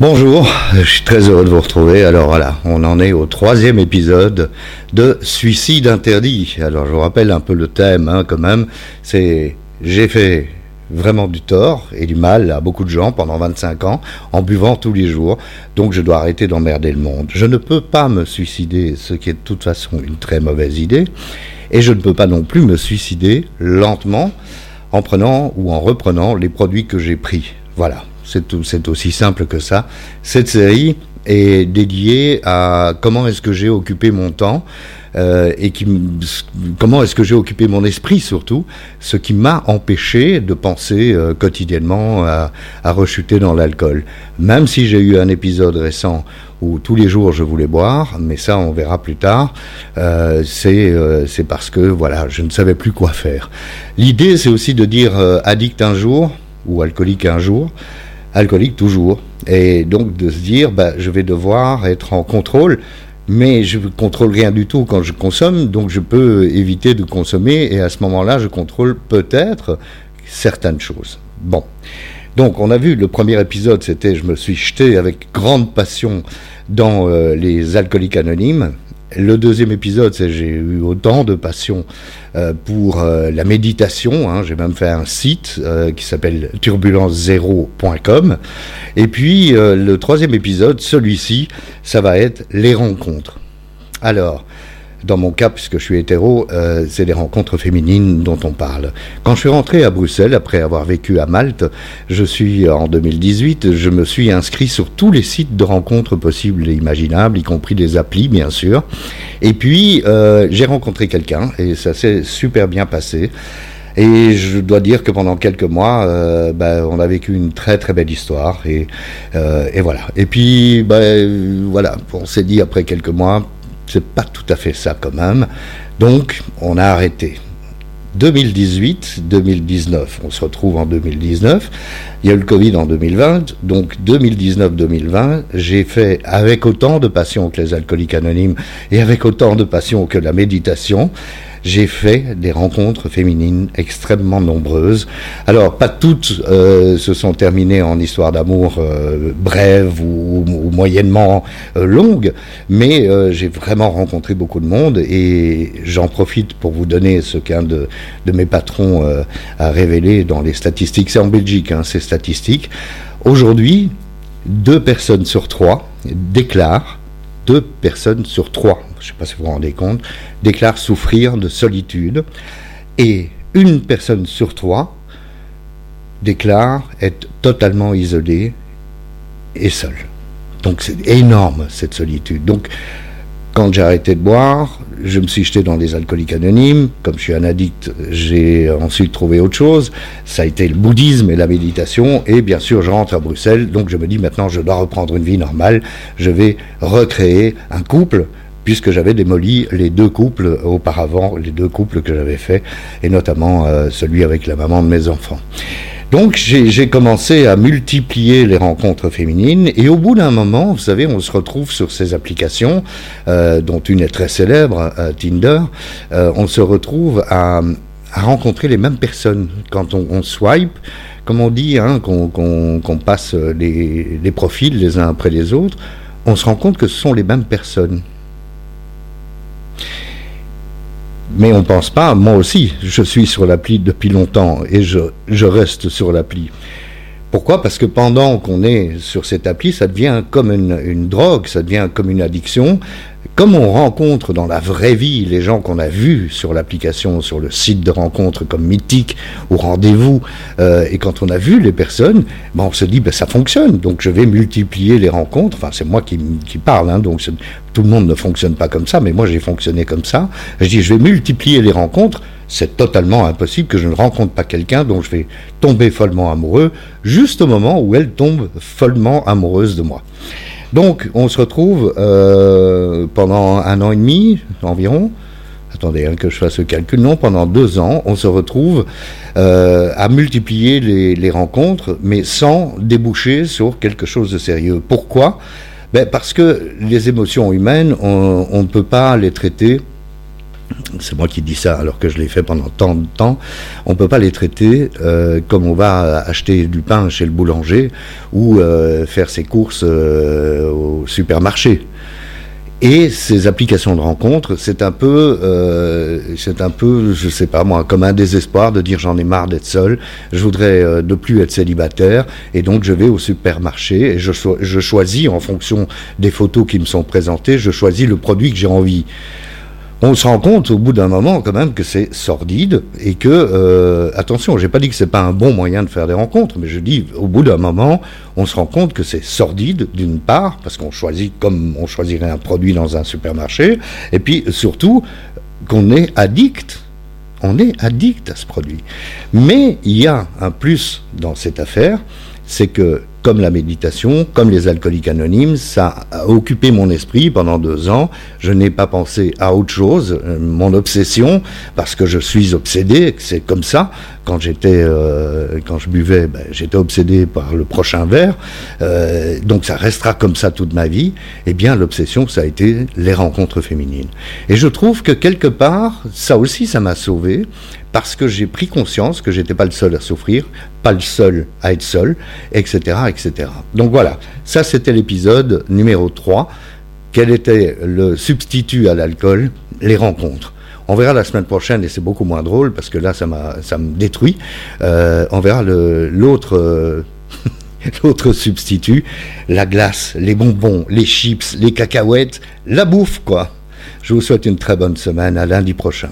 Bonjour, je suis très heureux de vous retrouver. Alors voilà, on en est au troisième épisode de Suicide interdit. Alors je vous rappelle un peu le thème hein, quand même. C'est j'ai fait vraiment du tort et du mal à beaucoup de gens pendant 25 ans en buvant tous les jours. Donc je dois arrêter d'emmerder le monde. Je ne peux pas me suicider, ce qui est de toute façon une très mauvaise idée. Et je ne peux pas non plus me suicider lentement en prenant ou en reprenant les produits que j'ai pris. Voilà, c'est aussi simple que ça. Cette série est dédiée à comment est-ce que j'ai occupé mon temps euh, et qui, comment est-ce que j'ai occupé mon esprit surtout, ce qui m'a empêché de penser euh, quotidiennement à, rechuter dans l'alcool. Même si j'ai eu un épisode récent où tous les jours je voulais boire, mais ça on verra plus tard, euh, c'est euh, parce que voilà, je ne savais plus quoi faire. L'idée c'est aussi de dire addict un jour ou alcoolique un jour, alcoolique toujours, et donc de se dire bah, je vais devoir être en contrôle mais je ne contrôle rien du tout quand je consomme, donc je peux éviter de consommer, et à ce moment-là, je contrôle peut-être certaines choses. Bon. Donc, on a vu, le premier épisode, c'était je me suis jeté avec grande passion dans euh, les alcooliques anonymes, le deuxième épisode, c'est j'ai eu autant de passion euh, pour euh, la méditation. Hein. j'ai même fait un site euh, qui s'appelle turbulence0.com. Et puis le troisième épisode, celui-ci, ça va être les rencontres. Alors, dans mon cas, puisque je suis hétéro, euh, c'est les rencontres féminines dont on parle. Quand je suis rentré à Bruxelles, après avoir vécu à Malte, je suis en 2018, je me suis inscrit sur tous les sites de rencontres possibles et imaginables, y compris des applis, bien sûr. Et puis, euh, j'ai rencontré quelqu'un, et ça s'est super bien passé. Et je dois dire que pendant quelques mois, euh, ben, on a vécu une très très belle histoire. Et, euh, voilà. Et puis, ben, voilà, on s'est dit après quelques mois, c'est pas tout à fait ça quand même. Donc, on a arrêté. 2018, 2019, on se retrouve en 2019. Il y a eu le Covid en 2020, donc 2019-2020, j'ai fait avec autant de passion que les alcooliques anonymes et avec autant de passion que la méditation j'ai fait des rencontres féminines extrêmement nombreuses. Alors, pas toutes euh, se sont terminées en histoire d'amour euh, brève ou, moyennement euh, longue, mais euh, j'ai vraiment rencontré beaucoup de monde et j'en profite pour vous donner ce qu'un de, mes patrons euh, a révélé dans les statistiques. C'est en Belgique, hein, ces statistiques. Aujourd'hui, deux personnes sur trois déclarent deux personnes sur trois, je ne sais pas si vous vous rendez compte, déclarent souffrir de solitude et une personne sur trois déclare être totalement isolée et seule. Donc c'est énorme cette solitude. Donc quand j'ai arrêté de boire, je me suis jeté dans des alcooliques anonymes. Comme je suis un addict, j'ai ensuite trouvé autre chose. Ça a été le bouddhisme et la méditation. Et bien sûr, je rentre à Bruxelles. Donc je me dis maintenant, je dois reprendre une vie normale. Je vais recréer un couple puisque j'avais démoli les deux couples auparavant, les deux couples que j'avais faits, et notamment euh, celui avec la maman de mes enfants. Donc j'ai commencé à multiplier les rencontres féminines et au bout d'un moment, vous savez, on se retrouve sur ces applications, euh, dont une est très célèbre, euh, Tinder, euh, on se retrouve à, rencontrer les mêmes personnes quand on, swipe, comme on dit, hein, qu'on qu qu passe les profils les uns après les autres, on se rend compte que ce sont les mêmes personnes. Mais on ne pense pas, moi aussi, je suis sur l'appli depuis longtemps et je, reste sur l'appli. Pourquoi? Parce que pendant qu'on est sur cette appli, ça devient comme une, drogue, ça devient comme une addiction. Comme on rencontre dans la vraie vie les gens qu'on a vus sur l'application, sur le site de rencontre comme mythique ou rendez-vous, euh, et quand on a vu les personnes, ben on se dit ben ça fonctionne, donc je vais multiplier les rencontres. Enfin, c'est moi qui, qui parle, hein, donc tout le monde ne fonctionne pas comme ça, mais moi j'ai fonctionné comme ça. Je dis je vais multiplier les rencontres c'est totalement impossible que je ne rencontre pas quelqu'un dont je vais tomber follement amoureux, juste au moment où elle tombe follement amoureuse de moi. Donc, on se retrouve euh, pendant un an et demi environ. Attendez hein, que je fasse le calcul. Non, pendant deux ans, on se retrouve euh, à multiplier les, rencontres, mais sans déboucher sur quelque chose de sérieux. Pourquoi? Ben Parce que les émotions humaines, on, ne peut pas les traiter c'est moi qui dis ça alors que je l'ai fait pendant tant de temps, on ne peut pas les traiter euh, comme on va acheter du pain chez le boulanger ou euh, faire ses courses au supermarché. Et ces applications de rencontres, c'est un peu, c'est un peu, je sais pas moi, comme un désespoir de dire j'en ai marre d'être seul, je voudrais de plus être célibataire, et donc je vais au supermarché et je choisis en fonction des photos qui me sont présentées, je choisis le produit que j'ai envie on se rend compte au bout d'un moment quand même que c'est sordide et que, euh, attention, j'ai pas dit que c'est pas un bon moyen de faire des rencontres, mais je dis au bout d'un moment, on se rend compte que c'est sordide d'une part, parce qu'on choisit comme on choisirait un produit dans un supermarché, et puis surtout qu'on est addict. On est addict à ce produit. Mais il y a un plus dans cette affaire, c'est que comme la méditation, comme les alcooliques anonymes, ça a occupé mon esprit pendant deux ans. Je n'ai pas pensé à autre chose. Euh, mon obsession, parce que je suis obsédé, c'est comme ça. Quand j'étais, euh, quand je buvais, ben, j'étais obsédé par le prochain verre. Euh, donc ça restera comme ça toute ma vie. Eh bien, l'obsession, ça a été les rencontres féminines. Et je trouve que quelque part, ça aussi, ça m'a sauvé parce que j'ai pris conscience que j'étais pas le seul à souffrir, pas le seul à être seul, etc., etc. Donc voilà, ça c'était l'épisode numéro 3. Quel était le substitut à l'alcool? Les rencontres. On verra la semaine prochaine, et c'est beaucoup moins drôle, parce que là, ça, ça me détruit. Euh, on verra l'autre... Euh, l'autre substitut, la glace, les bonbons, les chips, les cacahuètes, la bouffe, quoi. Je vous souhaite une très bonne semaine. À lundi prochain.